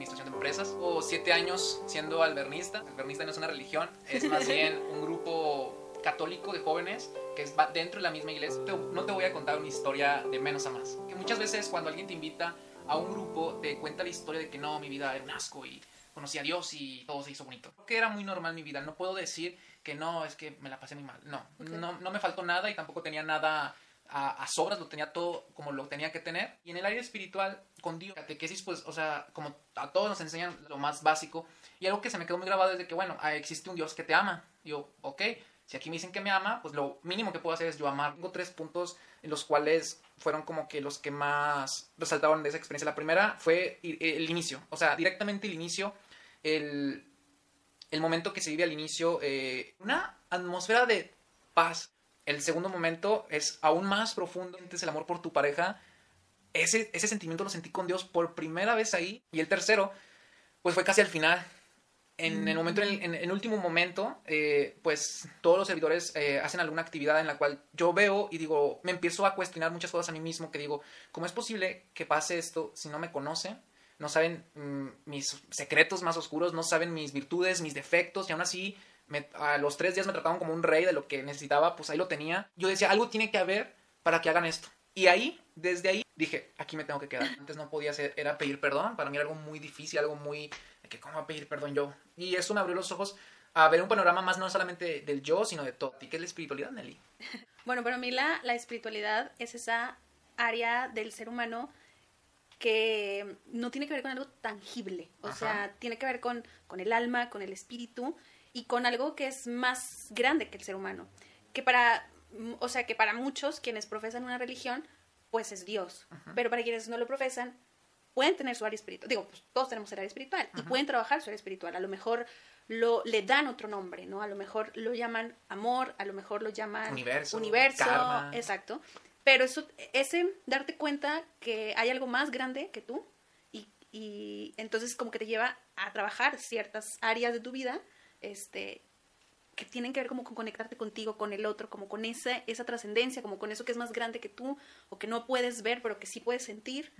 Administración de Empresas. O siete años siendo albernista. Albernista no es una religión, es más bien un grupo católico de jóvenes que es dentro de la misma iglesia. No te voy a contar una historia de menos a más. Que muchas veces cuando alguien te invita a un grupo te cuenta la historia de que no, mi vida era un asco y conocí a Dios y todo se hizo bonito. Creo que era muy normal mi vida. No puedo decir que no, es que me la pasé muy mal. No, no, no, me faltó nada y tampoco tenía nada a, sobras, lo tenía todo como lo tenía que tener. Y en el área espiritual, con Dios, catequesis, pues, o sea, como a todos nos enseñan lo más básico. Y algo que se me quedó muy grabado es de que, bueno, ah, existe un Dios que te ama. Y yo, ok, si aquí me dicen que me ama, pues lo mínimo que puedo hacer es yo amar. Tengo tres puntos en los cuales fueron como que los que más resaltaban de esa experiencia. La primera fue el inicio, o sea, directamente el inicio, el, el momento que se vive al inicio, eh, una atmósfera de paz. El segundo momento es aún más profundo, es el amor por tu pareja. Ese, ese sentimiento lo sentí con Dios por primera vez ahí. Y el tercero, pues fue casi al final, en el momento, en el, último momento, eh, pues todos los servidores eh, hacen alguna actividad en la cual yo veo y digo, me empiezo a cuestionar muchas cosas a mí mismo, que digo, ¿cómo es posible que pase esto si no me conocen? No saben mm, mis secretos más oscuros, no saben mis virtudes, mis defectos, y aún así a los tres días me trataban como un rey de lo que necesitaba, pues ahí lo tenía. Yo decía, algo tiene que haber para que hagan esto. Y ahí, desde ahí, dije, aquí me tengo que quedar. Antes no podía hacer, era pedir perdón, para mí era algo muy difícil, algo muy que cómo va a pedir perdón yo. Y eso me abrió los ojos a ver un panorama más no solamente del yo, sino de todo. ¿Y qué es la espiritualidad, Nelly? Bueno, para mí la, la espiritualidad es esa área del ser humano que no tiene que ver con algo tangible, o sea, tiene que ver con, con el alma, con el espíritu y con algo que es más grande que el ser humano. Que para, o sea, que para muchos quienes profesan una religión, pues es Dios, pero para quienes no lo profesan, pueden tener su área espiritual, digo, pues todos tenemos el área espiritual y pueden trabajar su área espiritual, a lo mejor lo, le dan otro nombre, ¿no? A lo mejor lo llaman amor, a lo mejor lo llaman universo, universo exacto. Pero eso, ese darte cuenta que hay algo más grande que tú y, y entonces como que te lleva a trabajar ciertas áreas de tu vida, este, que tienen que ver como con conectarte contigo, con el otro, como con esa, esa trascendencia, como con eso que es más grande que tú o que no puedes ver pero que sí puedes sentir.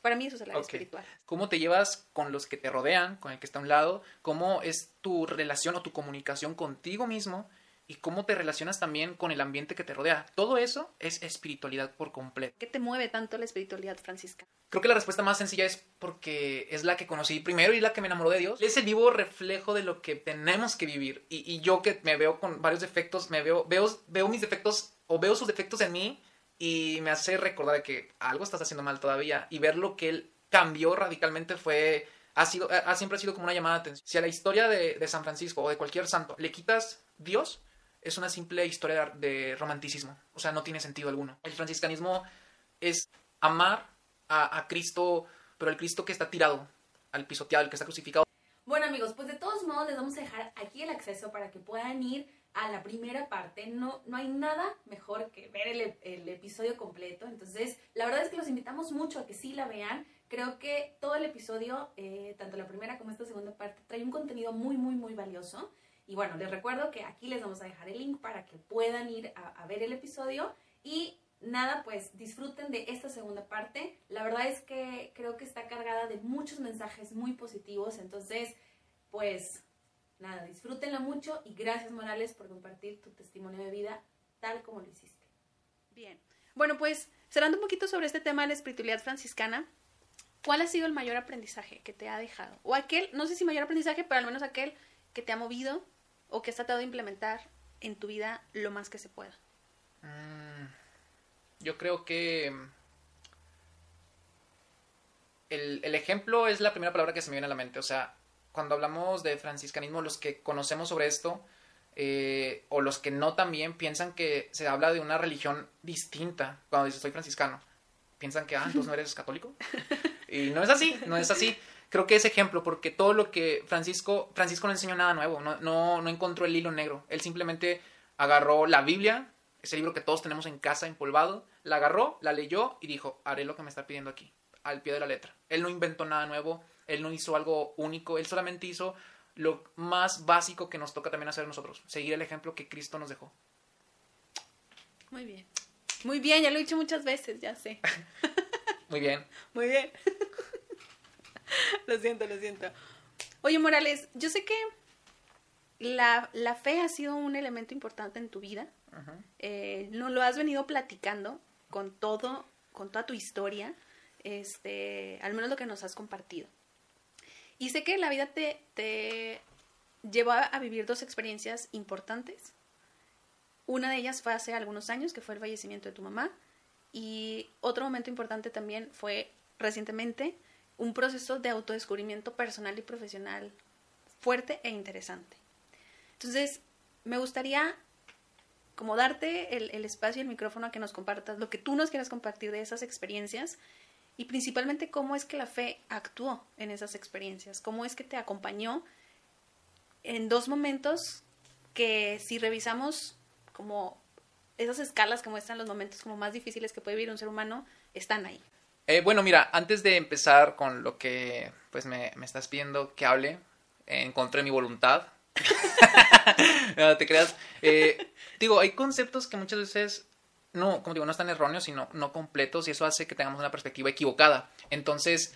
Para mí eso es el área espiritual. ¿Cómo te llevas con los que te rodean, con el que está a un lado? ¿Cómo es tu relación o tu comunicación contigo mismo? ¿Y cómo te relacionas también con el ambiente que te rodea? Todo eso es espiritualidad por completo. ¿Qué te mueve tanto la espiritualidad, Francisca? Creo que la respuesta más sencilla es porque es la que conocí primero y la que me enamoró de Dios. Es el vivo reflejo de lo que tenemos que vivir. Y, y yo que me veo con varios defectos, me veo, veo, veo mis defectos o veo sus defectos en mí y me hace recordar que algo estás haciendo mal todavía y ver lo que él cambió radicalmente fue ha sido ha, siempre ha sido como una llamada de atención. Si a la historia de, de, San Francisco o de cualquier santo le quitas Dios, es una simple historia de, romanticismo, o sea, no tiene sentido alguno. El franciscanismo es amar a, a Cristo, pero el Cristo que está tirado, al pisoteado, el que está crucificado. Bueno amigos, pues de todos modos les vamos a dejar aquí el acceso para que puedan ir a la primera parte. No, no hay nada mejor que ver el, el, episodio completo. Entonces, la verdad es que los invitamos mucho a que sí la vean. Creo que todo el episodio, eh, tanto la primera como esta segunda parte, trae un contenido muy, muy, muy valioso. Y bueno, les recuerdo que aquí les vamos a dejar el link para que puedan ir a, ver el episodio. Y nada, pues disfruten de esta segunda parte. La verdad es que creo que está cargada de muchos mensajes muy positivos. Entonces, pues nada, disfrútenla mucho y gracias Morales por compartir tu testimonio de vida tal como lo hiciste. Bien, bueno pues cerrando un poquito sobre este tema de la espiritualidad franciscana, ¿cuál ha sido el mayor aprendizaje que te ha dejado? O aquel, no sé si mayor aprendizaje, pero al menos aquel que te ha movido o que has tratado de implementar en tu vida lo más que se pueda. Mm, yo creo que el, el ejemplo es la primera palabra que se me viene a la mente, o sea, cuando hablamos de franciscanismo, los que conocemos sobre esto, eh, o los que no también, piensan que se habla de una religión distinta. Cuando dices soy franciscano, piensan que, ah, entonces no eres católico. Y no es así, no es así. Creo que es ejemplo, porque todo lo que Francisco, Francisco no enseñó nada nuevo, no, no, no encontró el hilo negro. Él simplemente agarró la Biblia, ese libro que todos tenemos en casa empolvado, la agarró, la leyó y dijo, haré lo que me está pidiendo aquí, al pie de la letra. Él no inventó nada nuevo, él no hizo algo único, él solamente hizo lo más básico que nos toca también hacer nosotros, seguir el ejemplo que Cristo nos dejó. Muy bien. Muy bien, ya lo he dicho muchas veces, ya sé. Muy bien. Muy bien. lo siento, lo siento. Oye, Morales, yo sé que la, la fe ha sido un elemento importante en tu vida. Eh, no lo has venido platicando con todo, con toda tu historia, este, al menos lo que nos has compartido. Y sé que la vida te, te llevó a vivir dos experiencias importantes. Una de ellas fue hace algunos años, que fue el fallecimiento de tu mamá. Y otro momento importante también fue recientemente un proceso de autodescubrimiento personal y profesional fuerte e interesante. Entonces, me gustaría como darte el, espacio y el micrófono a que nos compartas lo que tú nos quieras compartir de esas experiencias y principalmente cómo es que la fe actuó en esas experiencias, cómo es que te acompañó en dos momentos que si revisamos como esas escalas que muestran los momentos como más difíciles que puede vivir un ser humano, están ahí. Eh, bueno, mira, antes de empezar con lo que pues me, estás pidiendo que hable, en contra de mi voluntad, no te creas. Eh, digo, hay conceptos que muchas veces no, como digo, no están erróneos, sino no completos, y eso hace que tengamos una perspectiva equivocada. Entonces,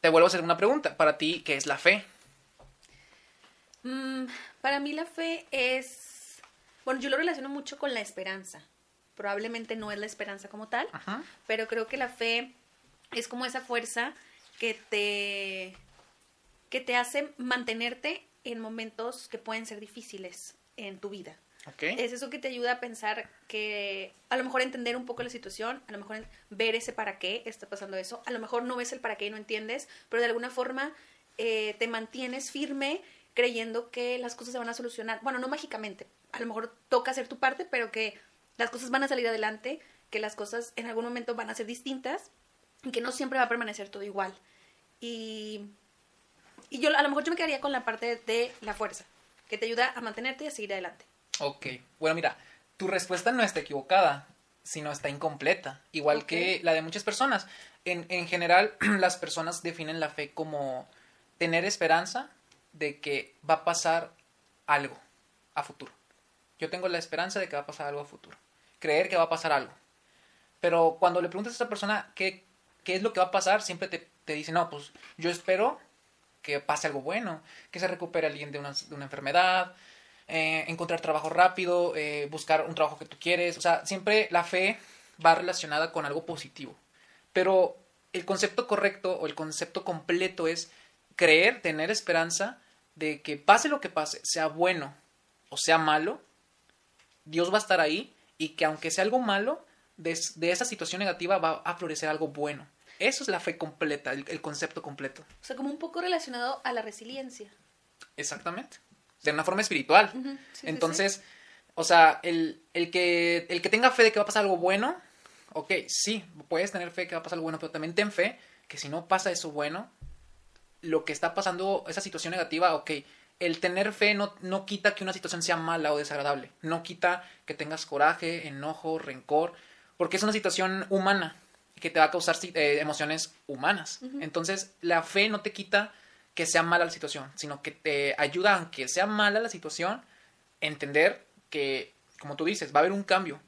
te vuelvo a hacer una pregunta. Para ti, ¿qué es la fe? Mm, para mí la fe es, bueno, yo lo relaciono mucho con la esperanza. Probablemente no es la esperanza como tal, pero creo que la fe es como esa fuerza que te, que te hace mantenerte en momentos que pueden ser difíciles en tu vida. Es eso que te ayuda a pensar que a lo mejor entender un poco la situación, a lo mejor ver ese para qué está pasando eso, a lo mejor no ves el para qué y no entiendes, pero de alguna forma eh, te mantienes firme creyendo que las cosas se van a solucionar. Bueno, no mágicamente, a lo mejor toca hacer tu parte, pero que las cosas van a salir adelante, que las cosas en algún momento van a ser distintas que no siempre va a permanecer todo igual. Y y yo a lo mejor yo me quedaría con la parte de la fuerza, que te ayuda a mantenerte y a seguir adelante. Ok, bueno, mira, tu respuesta no está equivocada, sino está incompleta, igual que la de muchas personas. En, en general, las personas definen la fe como tener esperanza de que va a pasar algo a futuro. Yo tengo la esperanza de que va a pasar algo a futuro. Creer que va a pasar algo. Pero cuando le preguntas a esa persona qué, qué es lo que va a pasar, siempre te, te dice, no, pues yo espero que pase algo bueno, que se recupere alguien de una, de una enfermedad, eh, encontrar trabajo rápido, eh, buscar un trabajo que tú quieres. O sea, siempre la fe va relacionada con algo positivo. Pero el concepto correcto o el concepto completo es creer, tener esperanza de que pase lo que pase, sea bueno o sea malo, Dios va a estar ahí y que aunque sea algo malo, de, de esa situación negativa va a florecer algo bueno. Eso es la fe completa, el, concepto completo. O sea, como un poco relacionado a la resiliencia. Exactamente. De una forma espiritual. Entonces, o sea, el, el, que, el que tenga fe de que va a pasar algo bueno, ok, sí, puedes tener fe que va a pasar algo bueno, pero también ten fe que si no pasa eso bueno, lo que está pasando, esa situación negativa, ok, el tener fe no, no quita que una situación sea mala o desagradable, no quita que tengas coraje, enojo, rencor, porque es una situación humana que te va a causar eh, emociones humanas. Entonces, la fe no te quita que sea mala la situación, sino que te ayuda, aunque sea mala la situación, entender que, como tú dices, va a haber un cambio.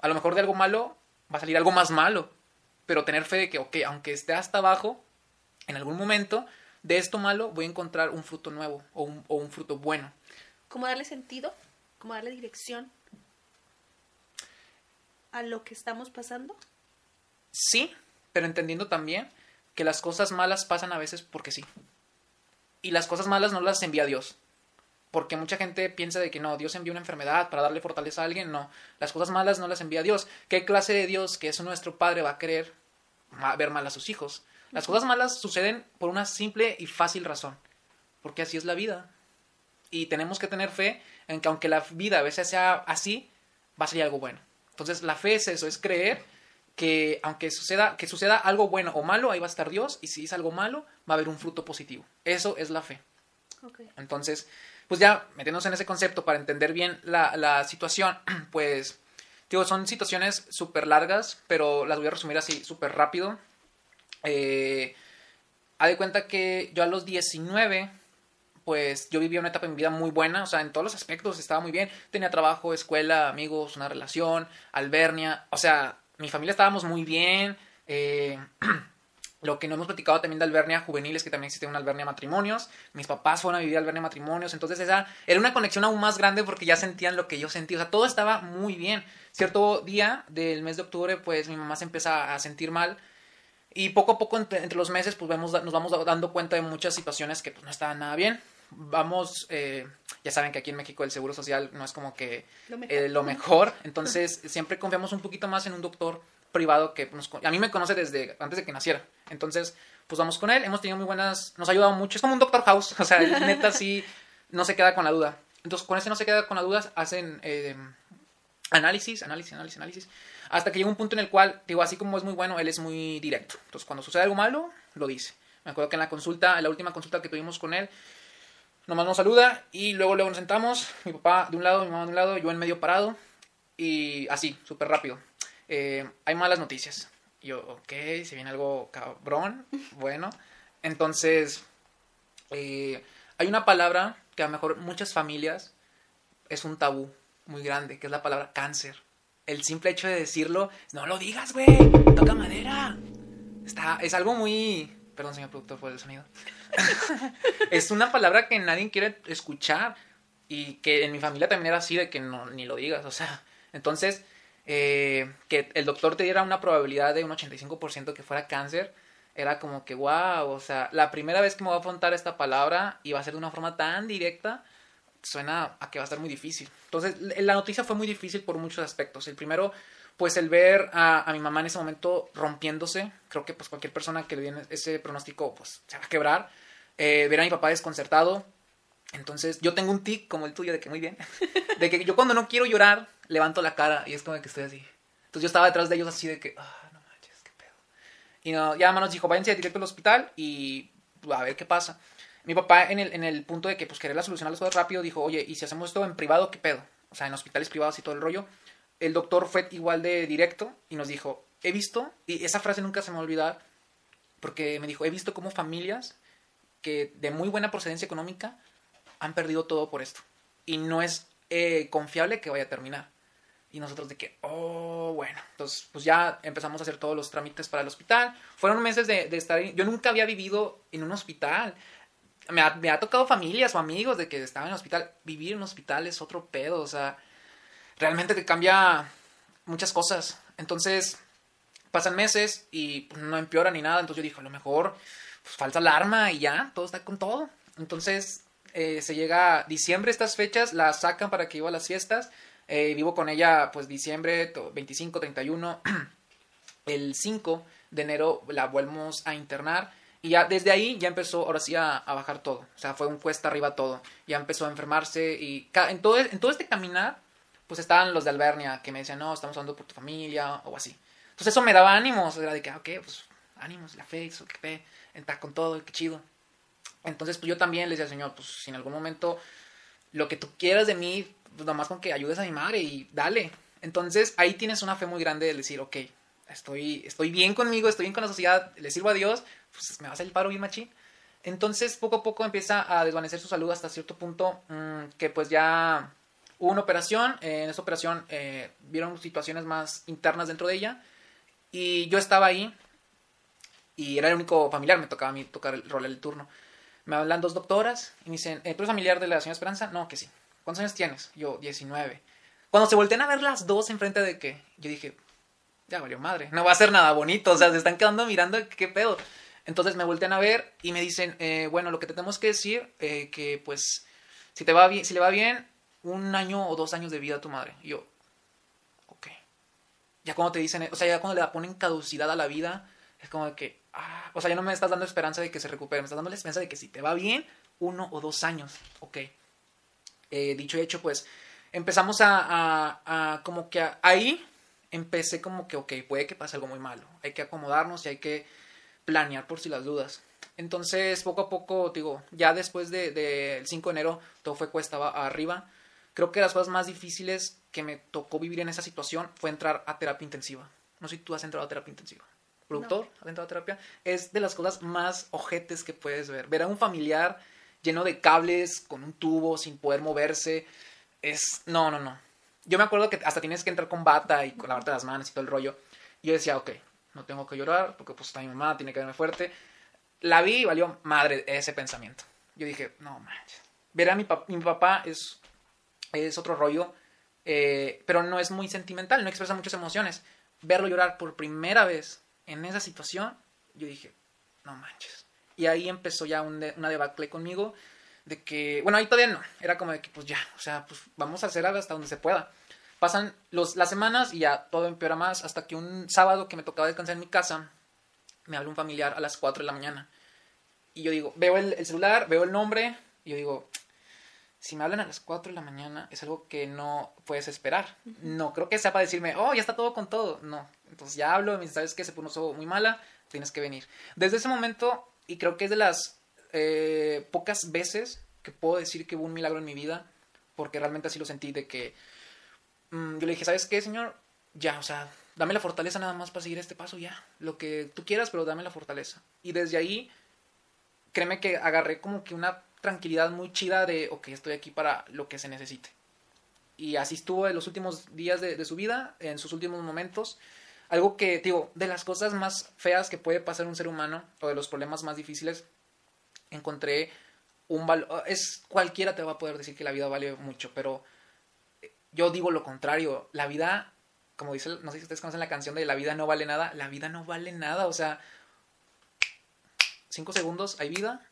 A lo mejor de algo malo va a salir algo más malo, pero tener fe de que, ok, aunque esté hasta abajo, en algún momento de esto malo voy a encontrar un fruto nuevo o un, o un fruto bueno. ¿Cómo darle sentido? ¿Cómo darle dirección a lo que estamos pasando? Sí, pero entendiendo también que las cosas malas pasan a veces porque sí. Y las cosas malas no las envía Dios. Porque mucha gente piensa de que no, Dios envía una enfermedad para darle fortaleza a alguien. No, las cosas malas no las envía Dios. ¿Qué clase de Dios que es nuestro Padre va a querer ver mal a sus hijos? Las cosas malas suceden por una simple y fácil razón. Porque así es la vida. Y tenemos que tener fe en que aunque la vida a veces sea así, va a salir algo bueno. Entonces la fe es eso, es creer que aunque suceda, que suceda algo bueno o malo, ahí va a estar Dios, y si es algo malo, va a haber un fruto positivo. Eso es la fe. Entonces, pues ya metiéndonos en ese concepto para entender bien la, situación, pues, digo, son situaciones súper largas, pero las voy a resumir así súper rápido. Eh, de cuenta que yo a los 19, pues yo vivía una etapa en mi vida muy buena, o sea, en todos los aspectos estaba muy bien. Tenía trabajo, escuela, amigos, una relación, albernia, o sea, mi familia estábamos muy bien. Eh, lo que no hemos platicado también de Albernia Juveniles, que también existe una Albernia Matrimonios. Mis papás fueron a vivir Albernia Matrimonios, entonces esa era una conexión aún más grande porque ya sentían lo que yo sentía. O sea, todo estaba muy bien. Cierto día del mes de octubre, pues mi mamá se empieza a sentir mal. Y poco a poco entre, los meses, pues nos vamos dando cuenta de muchas situaciones que pues, no estaban nada bien. Vamos, eh, ya saben que aquí en México el seguro social no es como que lo mejor. Eh, lo mejor. Entonces siempre confiamos un poquito más en un doctor privado que nos, a mí me conoce desde antes de que naciera. Entonces, pues vamos con él. Hemos tenido muy buenas, nos ha ayudado mucho. Es como un Doctor House, o sea, neta sí no se queda con la duda. Entonces, con ese no se queda con la duda, hacen eh, análisis, análisis, análisis, análisis. Hasta que llega un punto en el cual, digo, así como es muy bueno, él es muy directo. Entonces, cuando sucede algo malo, lo dice. Me acuerdo que en la consulta, en la última consulta que tuvimos con él, nomás nos saluda y luego luego nos sentamos, mi papá de un lado, mi mamá de un lado, yo en medio parado y así, súper rápido eh, hay malas noticias. yo, ok, se viene algo cabrón, bueno. Entonces, eh, hay una palabra que a lo mejor muchas familias es un tabú muy grande, que es la palabra cáncer. El simple hecho de decirlo, no lo digas, güey, toca madera. Está, es algo muy... Perdón, señor productor, por el sonido. es una palabra que nadie quiere escuchar y que en mi familia también era así de que no, ni lo digas, o sea, entonces eh, que el doctor te diera una probabilidad de un 85% que fuera cáncer, era como que, wow, o sea, la primera vez que me voy a afrontar esta palabra y va a ser de una forma tan directa, suena a que va a estar muy difícil. Entonces, la noticia fue muy difícil por muchos aspectos. El primero, pues el ver a, mi mamá en ese momento rompiéndose, creo que pues cualquier persona que le viene ese pronóstico, pues se va a quebrar. Eh, ver a mi papá desconcertado. Entonces, yo tengo un tic como el tuyo de que muy bien, de que yo cuando no quiero llorar, levanto la cara y es como que estoy así. Entonces yo estaba detrás de ellos así de que, ah, no manches, qué pedo. Y no, ya nos dijo, váyanse directo al hospital y a ver qué pasa. Mi papá en el, en el punto de que pues quería solucionar las cosas rápido dijo, oye, ¿y si hacemos esto en privado, qué pedo? O sea, en hospitales privados y todo el rollo. El doctor fue igual de directo y nos dijo, he visto, y esa frase nunca se me va a olvidar, porque me dijo, he visto cómo familias que de muy buena procedencia económica han perdido todo por esto. Y no es eh, confiable que vaya a terminar. Y nosotros de que, oh, bueno, entonces pues ya empezamos a hacer todos los trámites para el hospital. Fueron meses de, estar, yo nunca había vivido en un hospital. Me ha, me ha, tocado familias o amigos de que estaban en el hospital. Vivir en un hospital es otro pedo, o sea, realmente te cambia muchas cosas. Entonces, pasan meses y pues, no empeora ni nada. Entonces yo dije, a lo mejor pues, falta alarma y ya, todo está con todo. Entonces, eh, se llega diciembre, estas fechas las sacan para que iba a las fiestas. Eh, vivo con ella pues diciembre 25, 31. El 5 de enero la volvemos a internar. Y ya desde ahí ya empezó ahora sí a, bajar todo. O sea, fue un cuesta arriba todo. Ya empezó a enfermarse y en todo, en todo este caminar pues estaban los de Albernia que me decían, no, estamos hablando por tu familia o así. Entonces eso me daba ánimos. Era de que, ok, pues ánimos, la fe, eso, que fe, está con todo, qué chido. Entonces pues yo también le decía, Señor, pues si en algún momento lo que tú quieras de mí, pues nada más con que ayudes a mi madre y dale. Entonces ahí tienes una fe muy grande de decir, ok, estoy, estoy bien conmigo, estoy bien con la sociedad, le sirvo a Dios, pues me va a hacer el paro bien machín. Entonces poco a poco empieza a desvanecer su salud hasta cierto punto mm, que pues ya hubo una operación, eh, en esa operación eh, vieron situaciones más internas dentro de ella y yo estaba ahí y era el único familiar, me tocaba a mí tocar el rol del turno. Me hablan dos doctoras y me dicen, ¿tú eres familiar de la señora Esperanza? No, que sí. ¿Cuántos años tienes? Yo, 19. Cuando se voltean a ver las dos enfrente de qué, yo dije, ya valió madre, no va a ser nada bonito, o sea, se están quedando mirando qué pedo. Entonces me voltean a ver y me dicen, eh, bueno, lo que te tenemos que decir, eh, que pues, si te va bien, si le va bien, un año o dos años de vida a tu madre. Y yo, ok. Ya cuando te dicen, o sea, ya cuando le ponen caducidad a la vida, es como que, ah, o sea, ya no me estás dando esperanza de que se recupere, me estás dando la esperanza de que si te va bien, uno o dos años, ok. Eh, dicho y hecho, pues empezamos a, a, como que ahí empecé como que, ok, puede que pase algo muy malo, hay que acomodarnos y hay que planear por si las dudas. Entonces, poco a poco, digo, ya después del de, 5 de enero, todo fue cuesta arriba. Creo que las cosas más difíciles que me tocó vivir en esa situación fue entrar a terapia intensiva. No sé si tú has entrado a terapia intensiva. Productor, has entrado a terapia. Es de las cosas más ojetes que puedes ver. Ver a un familiar lleno de cables, con un tubo, sin poder moverse. Es, no, no, no. Yo me acuerdo que hasta tienes que entrar con bata y con lavarte las manos y todo el rollo. Y yo decía, ok, no tengo que llorar porque pues está mi mamá, tiene que verme fuerte. La vi y valió madre ese pensamiento. Yo dije, no manches. Ver a mi, mi papá es, es otro rollo, eh, pero no es muy sentimental, no expresa muchas emociones. Verlo llorar por primera vez en esa situación, yo dije, no manches. Y ahí empezó ya un una debacle conmigo de que, bueno, ahí todavía no, era como de que pues ya, o sea, pues vamos a hacer hasta donde se pueda. Pasan los, las semanas y ya todo empeora más hasta que un sábado que me tocaba descansar en mi casa, me habla un familiar a las 4 de la mañana. Y yo digo, veo el, celular, veo el nombre, y yo digo, si me hablan a las 4 de la mañana es algo que no puedes esperar. No, creo que sea para decirme, oh, ya está todo con todo. No, entonces ya hablo, me dice, ¿sabes qué? Se puso muy mala, tienes que venir. Desde ese momento, y creo que es de las eh, pocas veces que puedo decir que hubo un milagro en mi vida, porque realmente así lo sentí, de que mm, yo le dije, ¿sabes qué, señor? Ya, o sea, dame la fortaleza nada más para seguir este paso, ya. Lo que tú quieras, pero dame la fortaleza. Y desde ahí, créeme que agarré como que una tranquilidad muy chida de, ok, estoy aquí para lo que se necesite. Y así estuvo en los últimos días de, su vida, en sus últimos momentos algo que, digo, de las cosas más feas que puede pasar un ser humano, o de los problemas más difíciles, encontré un valor. Es cualquiera te va a poder decir que la vida vale mucho, pero yo digo lo contrario. La vida, como dice, no sé si ustedes conocen la canción de La vida no vale nada, la vida no vale nada. O sea, cinco segundos hay vida,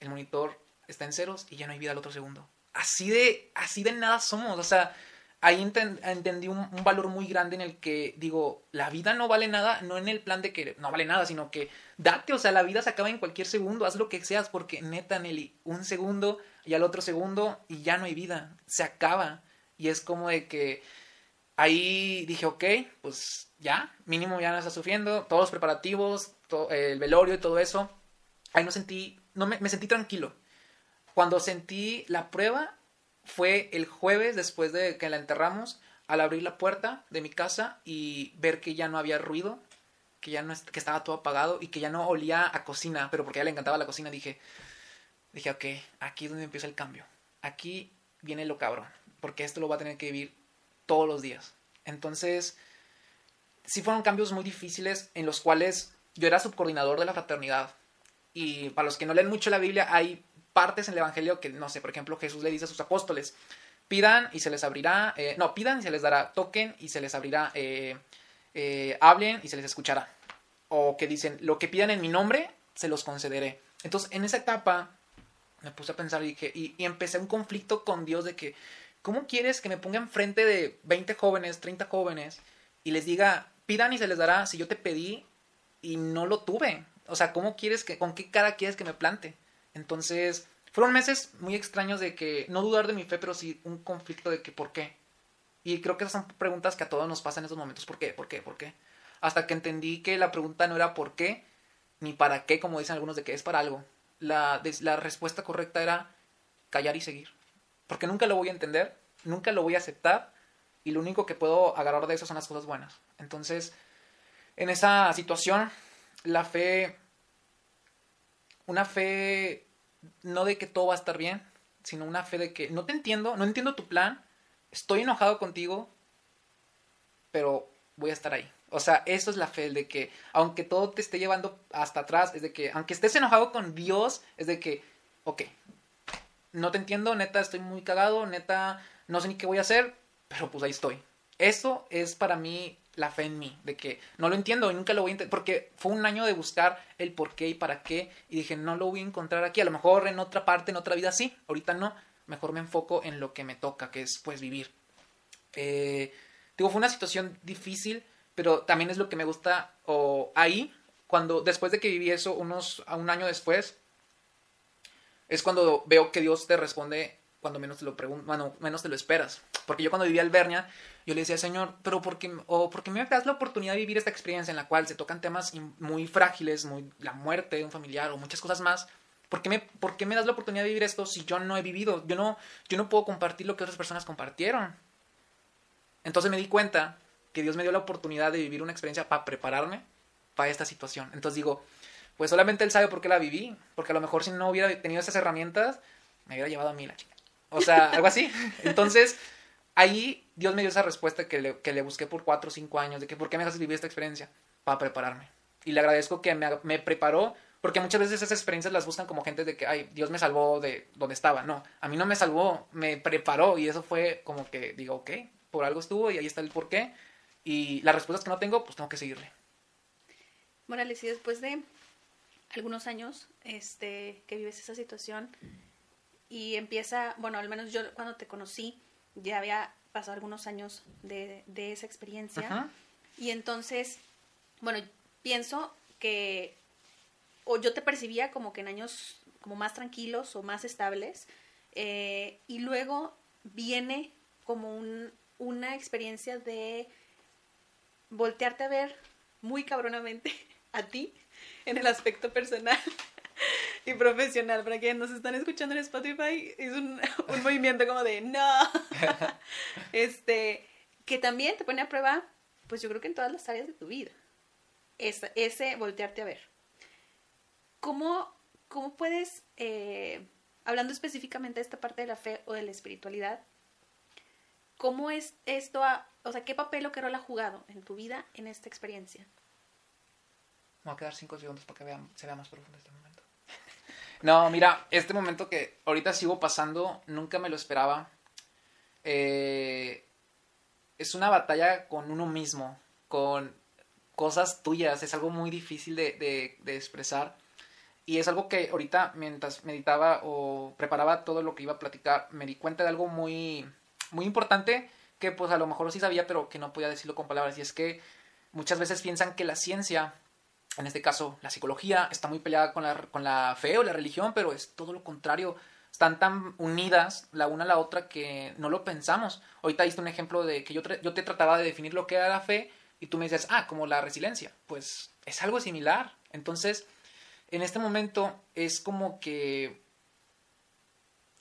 el monitor está en ceros y ya no hay vida al otro segundo. Así de, así de nada somos. O sea, ahí entendí un, valor muy grande en el que digo, la vida no vale nada, no en el plan de que no vale nada, sino que date, o sea, la vida se acaba en cualquier segundo, haz lo que seas, porque neta, Nelly, un segundo y al otro segundo y ya no hay vida, se acaba. Y es como de que ahí dije, ok, pues ya, mínimo ya no está sufriendo, todos los preparativos, el velorio y todo eso. Ahí no sentí, no me sentí tranquilo. Cuando sentí la prueba, fue el jueves después de que la enterramos, al abrir la puerta de mi casa y ver que ya no había ruido, que ya no que estaba todo apagado y que ya no olía a cocina, pero porque a ella le encantaba la cocina, dije, dije, ok, aquí es donde empieza el cambio. Aquí viene lo cabrón, porque esto lo va a tener que vivir todos los días. Entonces, sí fueron cambios muy difíciles en los cuales yo era subcoordinador de la fraternidad. Y para los que no leen mucho la Biblia, hay partes en el Evangelio que, no sé, por ejemplo, Jesús le dice a sus apóstoles, pidan y se les abrirá, eh, no, pidan y se les dará, toquen y se les abrirá, eh, eh, hablen y se les escuchará. O que dicen, lo que pidan en mi nombre, se los concederé. Entonces, en esa etapa, me puse a pensar y, dije, y, y empecé un conflicto con Dios de que, ¿cómo quieres que me ponga enfrente de 20 jóvenes, 30 jóvenes, y les diga, pidan y se les dará si yo te pedí y no lo tuve? O sea, ¿cómo quieres que, con qué cara quieres que me plante? Entonces, fueron meses muy extraños de que, no dudar de mi fe, pero sí un conflicto de que, ¿por qué? Y creo que esas son preguntas que a todos nos pasan en esos momentos. ¿Por qué? ¿Por qué? ¿Por qué? Hasta que entendí que la pregunta no era por qué, ni para qué, como dicen algunos, de que es para algo. La, la respuesta correcta era callar y seguir. Porque nunca lo voy a entender, nunca lo voy a aceptar, y lo único que puedo agarrar de eso son las cosas buenas. Entonces, en esa situación, la fe, una fe no de que todo va a estar bien, sino una fe de que no te entiendo, no entiendo tu plan, estoy enojado contigo, pero voy a estar ahí. O sea, eso es la fe, de que aunque todo te esté llevando hasta atrás, es de que aunque estés enojado con Dios, es de que, ok, no te entiendo, neta, estoy muy cagado, neta, no sé ni qué voy a hacer, pero pues ahí estoy. Eso es para mí la fe en mí, de que no lo entiendo y nunca lo voy a entender, porque fue un año de buscar el por qué y para qué, y dije, no lo voy a encontrar aquí, a lo mejor en otra parte, en otra vida sí, ahorita no, mejor me enfoco en lo que me toca, que es pues vivir. Eh, digo, fue una situación difícil, pero también es lo que me gusta, o ahí, cuando después de que viví eso, unos, un año después, es cuando veo que Dios te responde cuando menos te lo pregunto, bueno, menos te lo esperas. Porque yo cuando vivía Albernia, yo le decía, Señor, pero ¿por qué, o ¿por qué me das la oportunidad de vivir esta experiencia en la cual se tocan temas muy frágiles, muy, la muerte de un familiar o muchas cosas más? ¿Por qué, me, ¿Por me das la oportunidad de vivir esto si yo no he vivido? Yo no, yo no puedo compartir lo que otras personas compartieron. Entonces me di cuenta que Dios me dio la oportunidad de vivir una experiencia para prepararme para esta situación. Entonces digo, pues solamente él sabe por qué la viví, porque a lo mejor si no hubiera tenido esas herramientas, me hubiera llevado a mí la chica. O sea, algo así. Entonces, ahí Dios me dio esa respuesta que le, que le busqué por cuatro o cinco años, de que ¿por qué me haces vivir esta experiencia? Para prepararme. Y le agradezco que me, me preparó, porque muchas veces esas experiencias las buscan como gente de que, ay, Dios me salvó de donde estaba. No, a mí no me salvó, me preparó y eso fue como que digo, ok, por algo estuvo y ahí está el por qué. Y las respuestas que no tengo, pues tengo que seguirle. Morales, y después de algunos años este, que vives esa situación y empieza, bueno, al menos yo cuando te conocí ya había pasado algunos años de, de esa experiencia Ajá. y entonces, bueno, pienso que o yo te percibía como que en años como más tranquilos o más estables eh, y luego viene como un, una experiencia de voltearte a ver muy cabronamente a ti en el aspecto personal y profesional. Para quienes nos están escuchando en Spotify, es un, un movimiento como de no. este, que también te pone a prueba, pues yo creo que en todas las áreas de tu vida. Ese, ese voltearte a ver. ¿Cómo, cómo puedes, eh, hablando específicamente de esta parte de la fe o de la espiritualidad, cómo es esto, a- o sea, qué papel o qué rol ha jugado en tu vida en esta experiencia? Me voy a quedar cinco segundos para que vean, se vea más profundo este momento. No, mira, este momento que ahorita sigo pasando, nunca me lo esperaba. Eh, es una batalla con uno mismo, con cosas tuyas, es algo muy difícil de, expresar. Y es algo que ahorita, mientras meditaba o preparaba todo lo que iba a platicar, me di cuenta de algo muy, muy importante que pues a lo mejor sí sabía, pero que no podía decirlo con palabras. Y es que muchas veces piensan que la ciencia en este caso la psicología está muy peleada con la, con la fe o la religión, pero es todo lo contrario. Están tan unidas la una a la otra que no lo pensamos. Ahorita diste un ejemplo de que yo, yo te trataba de definir lo que era la fe y tú me dices, ah, como la resiliencia. Pues es algo similar. Entonces, en este momento es como que...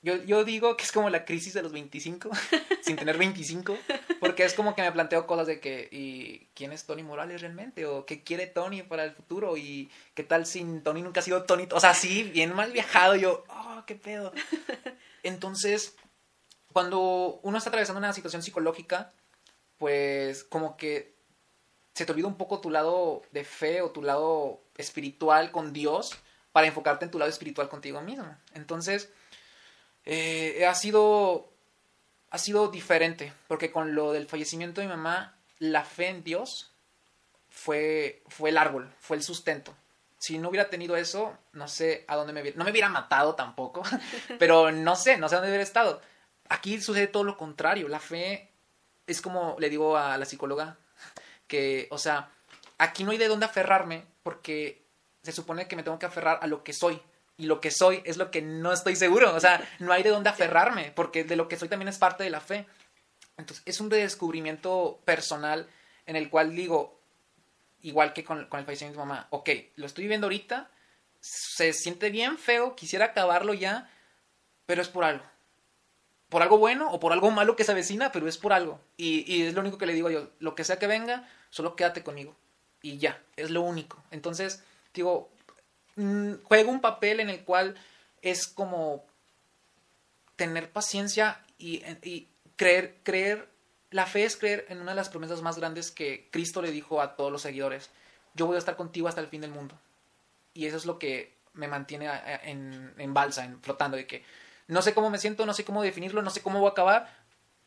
Yo, yo digo que es como la crisis de los 25, sin tener 25, porque es como que me planteo cosas de que, ¿y quién es Tony Morales realmente? ¿O qué quiere Tony para el futuro? ¿Y qué tal sin Tony nunca ha sido Tony? O sea, sí, bien mal viajado, yo, oh, qué pedo. Entonces, cuando uno está atravesando una situación psicológica, pues como que se te olvida un poco tu lado de fe o tu lado espiritual con Dios para enfocarte en tu lado espiritual contigo mismo. Entonces, eh, ha sido ha sido diferente porque con lo del fallecimiento de mi mamá la fe en Dios fue fue el árbol fue el sustento. Si no hubiera tenido eso no sé a dónde me hubiera no me hubiera matado tampoco pero no sé no sé dónde hubiera estado. Aquí sucede todo lo contrario la fe es como le digo a la psicóloga que o sea aquí no hay de dónde aferrarme porque se supone que me tengo que aferrar a lo que soy y lo que soy es lo que no estoy seguro. O sea, no hay de dónde aferrarme, porque de lo que soy también es parte de la fe. Entonces, es un descubrimiento personal en el cual digo, igual que con, con el fallecimiento de mi mamá, ok, lo estoy viviendo ahorita, se siente bien feo, quisiera acabarlo ya, pero es por algo. Por algo bueno o por algo malo que se avecina, pero es por algo. Y, y es lo único que le digo yo, lo que sea que venga, solo quédate conmigo. Y ya, es lo único. Entonces, digo, mm, juega un papel en el cual es como tener paciencia y, creer, creer, la fe es creer en una de las promesas más grandes que Cristo le dijo a todos los seguidores, yo voy a estar contigo hasta el fin del mundo. Y eso es lo que me mantiene a- en, en balsa, en flotando, de que no sé cómo me siento, no sé cómo definirlo, no sé cómo voy a acabar,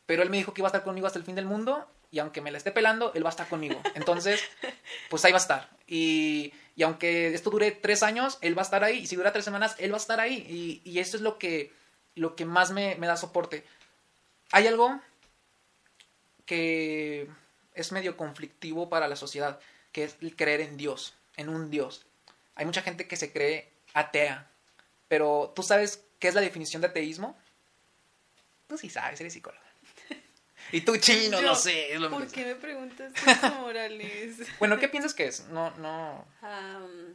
pero él me dijo que iba a estar conmigo hasta el fin del mundo y aunque me la esté pelando, él va a estar conmigo. Entonces, pues ahí va a estar. Y, y aunque esto dure tres años, él va a estar ahí. Y si dura tres semanas, él va a estar ahí. Y, y eso es lo que, lo que más me, me da soporte. Hay algo que es medio conflictivo para la sociedad, que es el creer en Dios, en un Dios. Hay mucha gente que se cree atea, pero ¿tú sabes qué es la definición de ateísmo? Tú sí sabes, eres psicóloga. Y tú, chino, Yo, no sé. es lo ¿Por mismo. qué me preguntas eso, Morales? Bueno, ¿qué piensas que es? No, no. Am,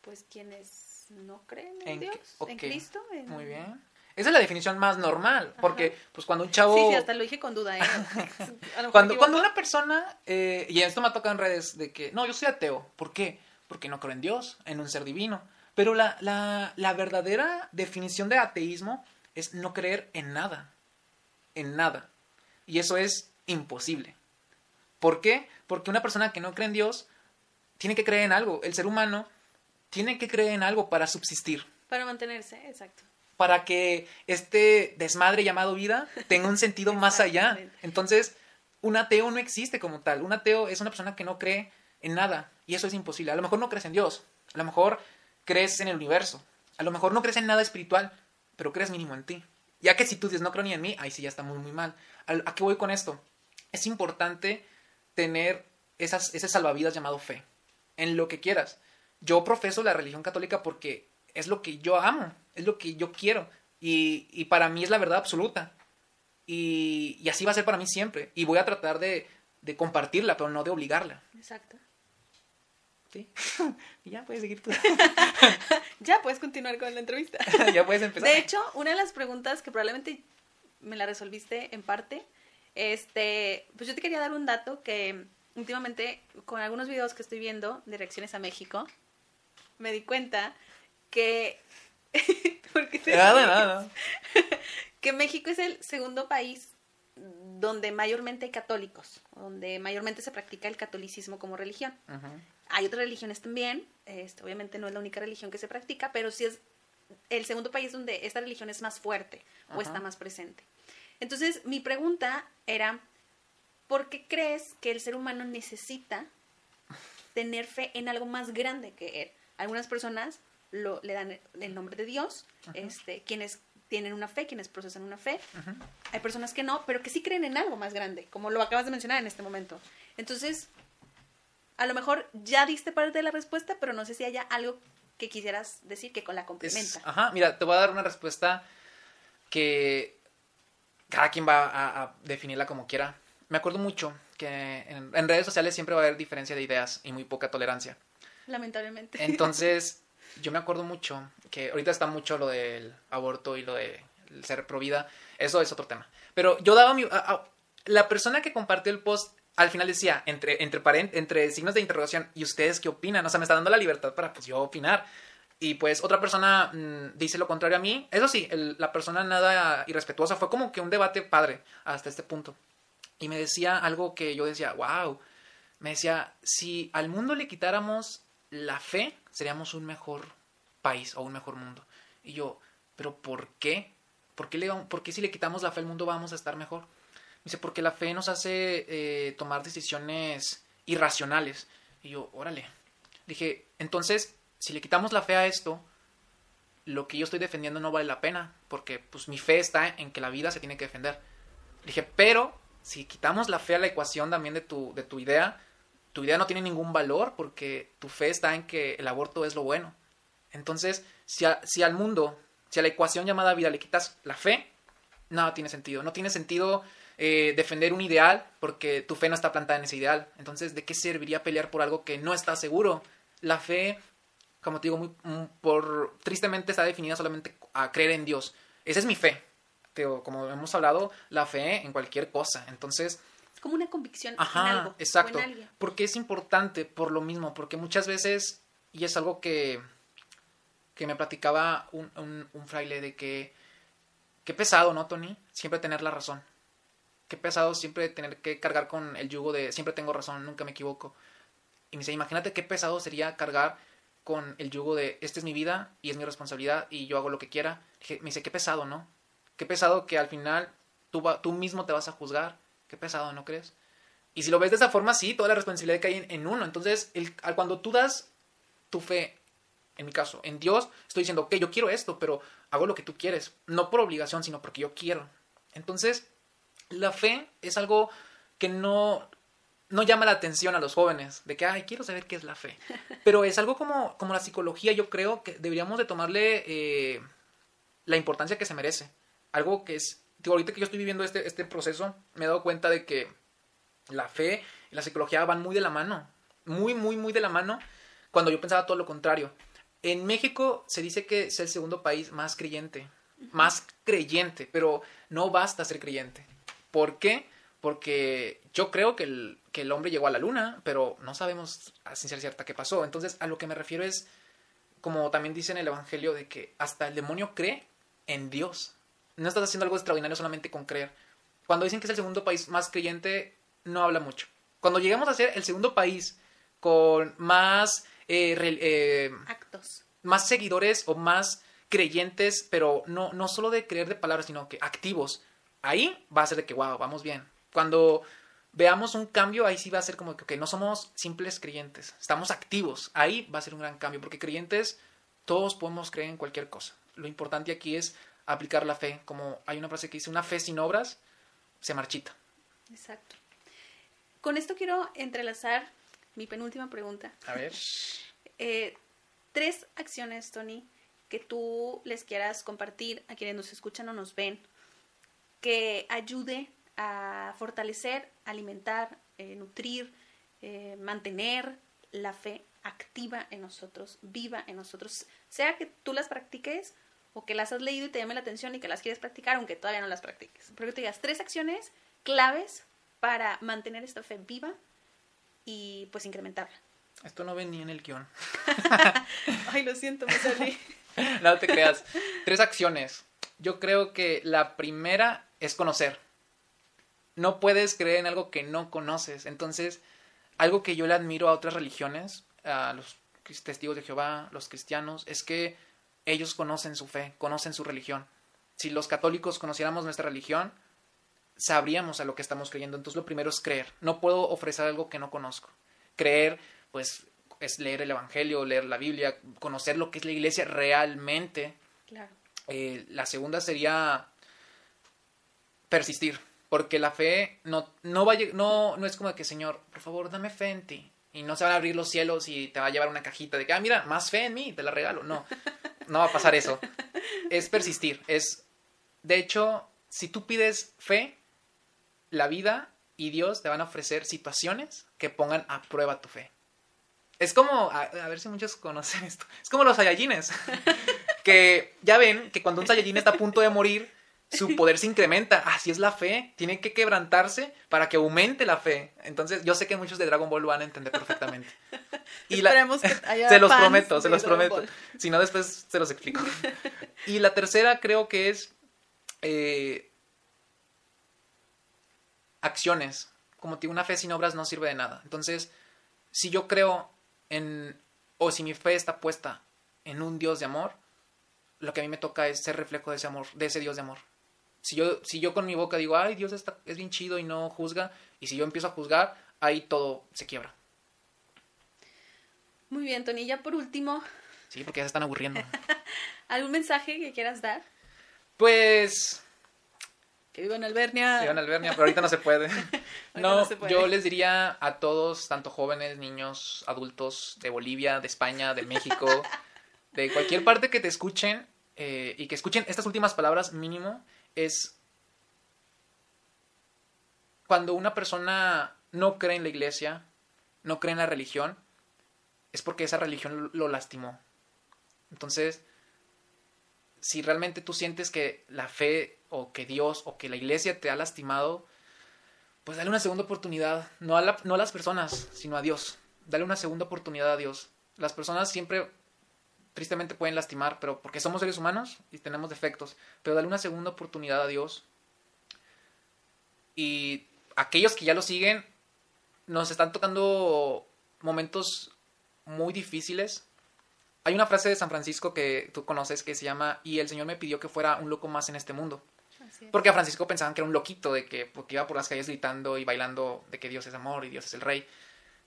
pues quienes no creen en. Dios, en Cristo. en- Muy bien. Esa es la definición más normal, porque Ajá. pues cuando un chavo... Sí, sí, hasta lo dije con duda. ¿eh? Cuando, cuando una persona, eh, y esto me ha tocado en redes, de que, no, yo soy ateo. ¿Por qué? porque no creo en Dios, en un ser divino. Pero la, la, la verdadera definición de ateísmo es no creer en nada, en nada. Y eso es imposible. ¿Por qué? Porque una persona que no cree en Dios tiene que creer en algo. El ser humano tiene que creer en algo para subsistir. Para mantenerse, exacto. Para que este desmadre llamado vida tenga un sentido más allá. Entonces, un ateo no existe como tal. Un ateo es una persona que no cree en nada. Y eso es imposible. A lo mejor no crees en Dios. A lo mejor crees en el universo. A lo mejor no crees en nada espiritual, pero crees mínimo en ti. Ya que si tú dices no creo ni en mí, ahí sí ya está muy, muy mal. ¿A qué voy con esto? Es importante tener esas, ese salvavidas llamado fe. En lo que quieras. Yo profeso la religión católica porque es lo que yo amo, es lo que yo quiero. Y, y para mí es la verdad absoluta. Y, y, así va a ser para mí siempre. Y voy a tratar de, de compartirla, pero no de obligarla. Exacto. Sí. ya puedes seguir tú. ya puedes continuar con la entrevista. ya puedes empezar. De hecho, una de las preguntas que probablemente me la resolviste en parte, este, pues yo te quería dar un dato que últimamente con algunos videos que estoy viendo de reacciones a México, me di cuenta que nada, nada. que México es el segundo país donde mayormente hay católicos, donde mayormente se practica el catolicismo como religión. Hay otras religiones también, este, obviamente no es la única religión que se practica, pero sí es el segundo país donde esta religión es más fuerte o está más presente. Entonces, mi pregunta era, ¿por qué crees que el ser humano necesita tener fe en algo más grande que él? Algunas personas lo, le dan el nombre de Dios, este, quienes tienen una fe, quienes procesan una fe. Hay personas que no, pero que sí creen en algo más grande, como lo acabas de mencionar en este momento. Entonces, a lo mejor ya diste parte de la respuesta, pero no sé si haya algo que quisieras decir que con la complementa. ajá, mira, te voy a dar una respuesta que cada quien va a, definirla como quiera. Me acuerdo mucho que en, en, redes sociales siempre va a haber diferencia de ideas y muy poca tolerancia. Lamentablemente. Entonces, yo me acuerdo mucho que ahorita está mucho lo del aborto y lo de ser pro vida. Eso es otro tema. Pero yo daba mi... la persona que compartió el post al final decía, entre, entre, entre signos de interrogación, ¿y ustedes qué opinan? O sea, me está dando la libertad para pues yo opinar. Y pues otra persona mm, dice lo contrario a mí. Eso sí, la persona nada irrespetuosa. Fue como que un debate padre hasta este punto. Y me decía algo que yo decía, wow. Me decía, si al mundo le quitáramos la fe, seríamos un mejor país o un mejor mundo. Y yo, ¿pero por qué? ¿Por qué, le, por qué si le quitamos la fe al mundo vamos a estar mejor? Dice, porque la fe nos hace eh, tomar decisiones irracionales. Y yo, órale. Dije, entonces, si le quitamos la fe a esto, lo que yo estoy defendiendo no vale la pena, porque pues mi fe está en que la vida se tiene que defender. Dije, pero si quitamos la fe a la ecuación también de tu, de tu idea, tu idea no tiene ningún valor porque tu fe está en que el aborto es lo bueno. Entonces, si, si al mundo, si a la ecuación llamada vida le quitas la fe, nada tiene sentido. No tiene sentido eh, defender un ideal porque tu fe no está plantada en ese ideal. Entonces, ¿de qué serviría pelear por algo que no está seguro? La fe, como te digo, muy, mm, por, tristemente está definida solamente a creer en Dios. Esa es mi fe. como hemos hablado, la fe en cualquier cosa. Entonces, como una convicción en algo. Exacto. porque es importante por lo mismo, porque muchas veces, y es algo que, que me platicaba un, un, fraile de que, qué pesado, ¿no, Tony? Siempre tener la razón. Qué pesado siempre tener que cargar con el yugo de siempre tengo razón, nunca me equivoco. Y me dice, imagínate qué pesado sería cargar con el yugo de esta es mi vida y es mi responsabilidad y yo hago lo que quiera. Me dice, qué pesado, ¿no? Qué pesado que al final tú, tú mismo te vas a juzgar Qué pesado, ¿no crees? Y si lo ves de esa forma, sí, toda la responsabilidad cae en, uno. Entonces, el, cuando tú das tu fe, en mi caso, en Dios, estoy diciendo, ok, yo quiero esto, pero hago lo que tú quieres. No por obligación, sino porque yo quiero. Entonces, la fe es algo que no, no llama la atención a los jóvenes, de que, ay, quiero saber qué es la fe. Pero es algo como, como la psicología, yo creo que deberíamos de tomarle eh, la importancia que se merece. Algo que es ahorita que yo estoy viviendo este, este proceso, me he dado cuenta de que la fe y la psicología van muy de la mano. Muy, muy, muy de la mano. Cuando yo pensaba todo lo contrario. En México se dice que es el segundo país más creyente. Más creyente, pero no basta ser creyente. ¿Por qué? porque yo creo que el, que el hombre llegó a la luna, pero no sabemos a ciencia cierta qué pasó. Entonces, a lo que me refiero es, como también dice en el Evangelio, de que hasta el demonio cree en Dios. No estás haciendo algo extraordinario solamente con creer. Cuando dicen que es el segundo país más creyente, no habla mucho. Cuando llegamos a ser el segundo país con más eh, eh, actos, más seguidores o más creyentes, pero no, no solo de creer de palabras, sino que activos, ahí va a ser de que, wow, vamos bien. Cuando veamos un cambio, ahí sí va a ser como que no somos simples creyentes, estamos activos. Ahí va a ser un gran cambio, porque creyentes todos podemos creer en cualquier cosa. Lo importante aquí es aplicar la fe, como hay una frase que dice, una fe sin obras se marchita. Exacto. Con esto quiero entrelazar mi penúltima pregunta. A ver. Eh, tres acciones, Tony, que tú les quieras compartir a quienes nos escuchan o nos ven, que ayude a fortalecer, alimentar, eh, nutrir, eh, mantener la fe activa en nosotros, viva en nosotros, sea que tú las practiques o que las has leído y te llame la atención y que las quieres practicar aunque todavía no las practiques. Pero que te digas tres acciones claves para mantener esta fe viva y pues incrementarla. Esto no venía en el guion. Ay, lo siento, me salí. no te creas. Tres acciones. Yo creo que la primera es conocer. No puedes creer en algo que no conoces. Entonces, algo que yo le admiro a otras religiones, a los testigos de Jehová, los cristianos, es que ellos conocen su fe, conocen su religión. Si los católicos conociéramos nuestra religión, sabríamos a lo que estamos creyendo. Entonces lo primero es creer. No puedo ofrecer algo que no conozco. Creer, pues, es leer el Evangelio, leer la Biblia, conocer lo que es la iglesia realmente. Claro. Eh, la segunda sería persistir, porque la fe no, no, va no, no es como que, Señor, por favor, dame fe en ti. Y no se van a abrir los cielos y te va a llevar una cajita de que, ah, mira, más fe en mí, te la regalo. No, no va a pasar eso. Es persistir. Es, de hecho, si tú pides fe, la vida y Dios te van a ofrecer situaciones que pongan a prueba tu fe. Es como, a, ver si muchos conocen esto, es como los Saiyajines, que ya ven que cuando un Saiyajin está a punto de morir, su poder se incrementa. Así es la fe, tiene que quebrantarse para que aumente la fe. Entonces, yo sé que muchos de Dragon Ball lo van a entender perfectamente. Y que haya se los prometo, se los prometo. Si no, después se los explico. Y la tercera creo que es eh, acciones. Como una fe sin obras no sirve de nada. Entonces, si yo creo en, o si mi fe está puesta en un Dios de amor, lo que a mí me toca es ser reflejo de ese amor, de ese Dios de amor. Si yo, si yo con mi boca digo, ay, Dios está, es bien chido y no juzga, y si yo empiezo a juzgar, ahí todo se quiebra. Muy bien, Tony. Ya por último. Sí, porque ya se están aburriendo. ¿Algún mensaje que quieras dar? Pues que viva en Albernia. Que viva en Albernia, pero ahorita no se puede. no, yo les diría a todos, tanto jóvenes, niños, adultos de Bolivia, de España, de México, de cualquier parte que te escuchen eh, y que escuchen estas últimas palabras mínimo, es cuando una persona no cree en la iglesia, no cree en la religión, es porque esa religión lo lastimó. Entonces, si realmente tú sientes que la fe o que Dios o que la iglesia te ha lastimado, pues dale una segunda oportunidad, no a, no a las personas, sino a Dios. Dale una segunda oportunidad a Dios. Las personas siempre tristemente pueden lastimar, pero porque somos seres humanos y tenemos defectos, pero dale una segunda oportunidad a Dios. Y aquellos que ya lo siguen, nos están tocando momentos muy difíciles. Hay una frase de San Francisco que tú conoces que se llama, y el Señor me pidió que fuera un loco más en este mundo. Porque a Francisco pensaban que era un loquito, de que porque iba por las calles gritando y bailando de que Dios es amor y Dios es el rey.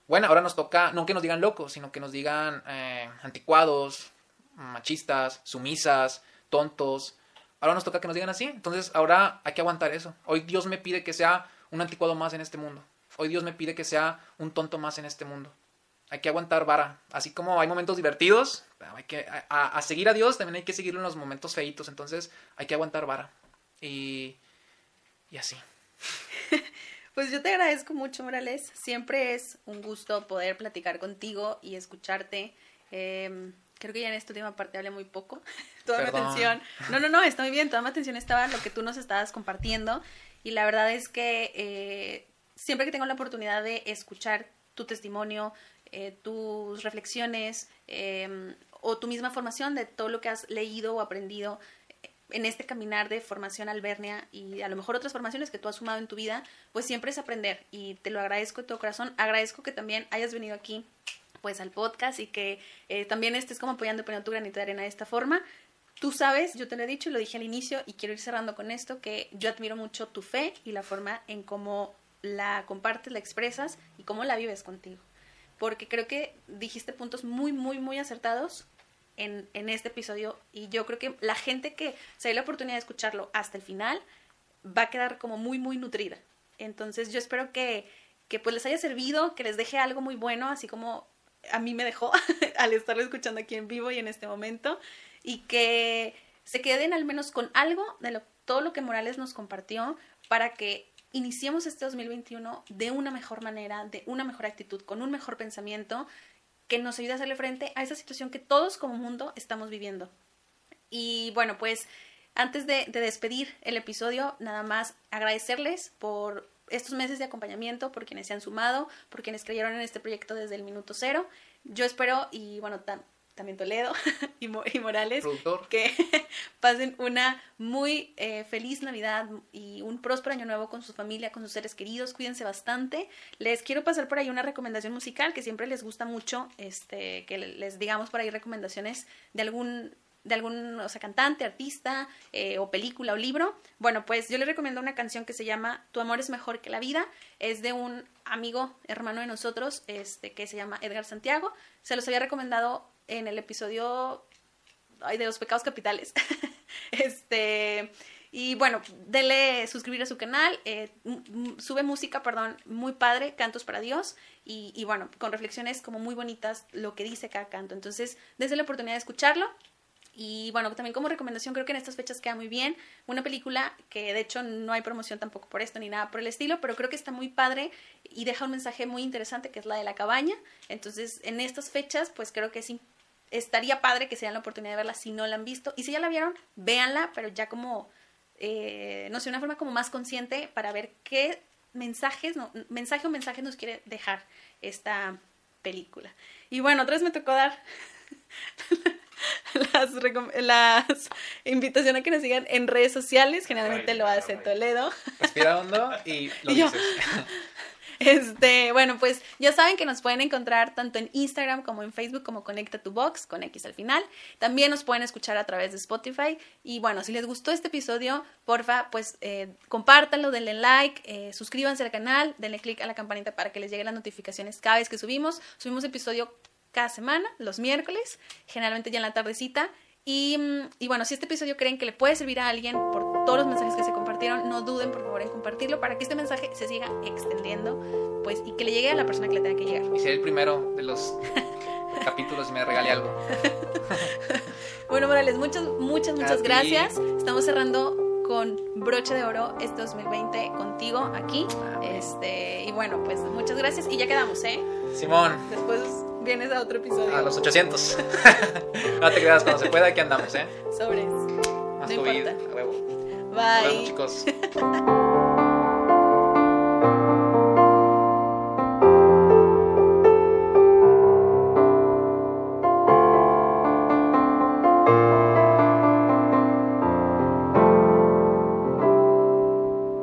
Bueno, ahora nos toca, no que nos digan locos, sino que nos digan eh, anticuados, machistas, sumisas, tontos. Ahora nos toca que nos digan así. Entonces ahora hay que aguantar eso. Hoy Dios me pide que sea un anticuado más en este mundo. Hoy Dios me pide que sea un tonto más en este mundo. Hay que aguantar vara. Así como hay momentos divertidos, hay que, a, seguir a Dios también hay que seguirlo en los momentos feitos. Entonces hay que aguantar vara. Y, y así. Pues yo te agradezco mucho, Morales. Siempre es un gusto poder platicar contigo y escucharte. Em, Creo que ya en esta última parte hablé muy poco. toda mi atención. No, no, no, está muy bien. Toda mi atención estaba en lo que tú nos estabas compartiendo. Y la verdad es que eh, siempre que tengo la oportunidad de escuchar tu testimonio, eh, tus reflexiones em, o tu misma formación de todo lo que has leído o aprendido eh, en este caminar de formación albernia y a lo mejor otras formaciones que tú has sumado en tu vida, pues siempre es aprender y te lo agradezco de todo corazón. Agradezco que también hayas venido aquí pues al podcast y que eh, también estés como apoyando poniendo tu granito de arena de esta forma. Tú sabes, yo te lo he dicho y lo dije al inicio y quiero ir cerrando con esto, que yo admiro mucho tu fe y la forma en cómo la compartes, la expresas y cómo la vives contigo. Porque creo que dijiste puntos muy, muy, muy acertados en, en este episodio y yo creo que la gente que se dé la oportunidad de escucharlo hasta el final va a quedar como muy, muy nutrida. Entonces yo espero que, que pues les haya servido, que les deje algo muy bueno, así como a mí me dejó al estarlo escuchando aquí en vivo y en este momento, y que se queden al menos con algo de todo lo que Morales nos compartió para que iniciemos este 2021 de una mejor manera, de una mejor actitud, con un mejor pensamiento que nos ayude a hacerle frente a esa situación que todos como mundo estamos viviendo. Y bueno, pues antes de despedir el episodio, nada más agradecerles por estos meses de acompañamiento, por quienes se han sumado, por quienes creyeron en este proyecto desde el minuto cero. Yo espero, y bueno, también Toledo y, Morales, que pasen una muy eh, feliz Navidad y un próspero año nuevo con su familia, con sus seres queridos. Cuídense bastante. Les quiero pasar por ahí una recomendación musical que siempre les gusta mucho, este, que les digamos por ahí recomendaciones de algún de algún o sea, cantante, artista eh, o película o libro, bueno, pues yo les recomiendo una canción que se llama Tu amor es mejor que la vida. Es de un amigo, hermano de nosotros, este, que se llama Edgar Santiago. Se los había recomendado en el episodio ay, de los pecados capitales. este. Y bueno, denle suscribir a su canal, eh, sube música, perdón, muy padre, cantos para Dios, y, y, bueno, con reflexiones como muy bonitas lo que dice cada canto. Entonces, dense la oportunidad de escucharlo. Y bueno, también como recomendación creo que en estas fechas queda muy bien una película que de hecho no hay promoción tampoco por esto ni nada por el estilo, pero creo que está muy padre y deja un mensaje muy interesante que es la de la cabaña. Entonces en estas fechas pues creo que sí estaría padre que se den la oportunidad de verla si no la han visto. Y si ya la vieron, véanla, pero ya como, eh, no sé, una forma como más consciente para ver qué mensajes, no, mensaje o mensaje nos quiere dejar esta película. Y bueno, otra vez me tocó dar las, las invitaciones a que nos sigan en redes sociales. Generalmente lo hace Toledo. Respira hondo y lo dices. Este, bueno, pues ya saben que nos pueden encontrar tanto en Instagram como en Facebook como Conecta tu Box con X al final. También nos pueden escuchar a través de Spotify. Y bueno, si les gustó este episodio, porfa, pues eh, compártanlo, denle like, eh, suscríbanse al canal, denle click a la campanita para que les lleguen las notificaciones cada vez que subimos. Subimos episodio cada semana, los miércoles, generalmente ya en la tardecita. Y, mm, y, bueno, si este episodio creen que le puede servir a alguien por todos los mensajes que se compartieron, no duden por favor en compartirlo para que este mensaje se siga extendiendo pues y que le llegue a la persona que le tenga que llegar. Y sea el primero de los capítulos y me regale algo. bueno, Morales, muchas, muchas, muchas gracias. Estamos cerrando con broche de oro este 2020 contigo aquí. Este, y bueno, pues muchas gracias y ya quedamos, ¿eh? Simón. Después vienes a otro episodio. A los 800. no te creas, cuando se pueda, aquí andamos, ¿eh? Sobres. Más no COVID, importa. a huevo. Bye. chicos.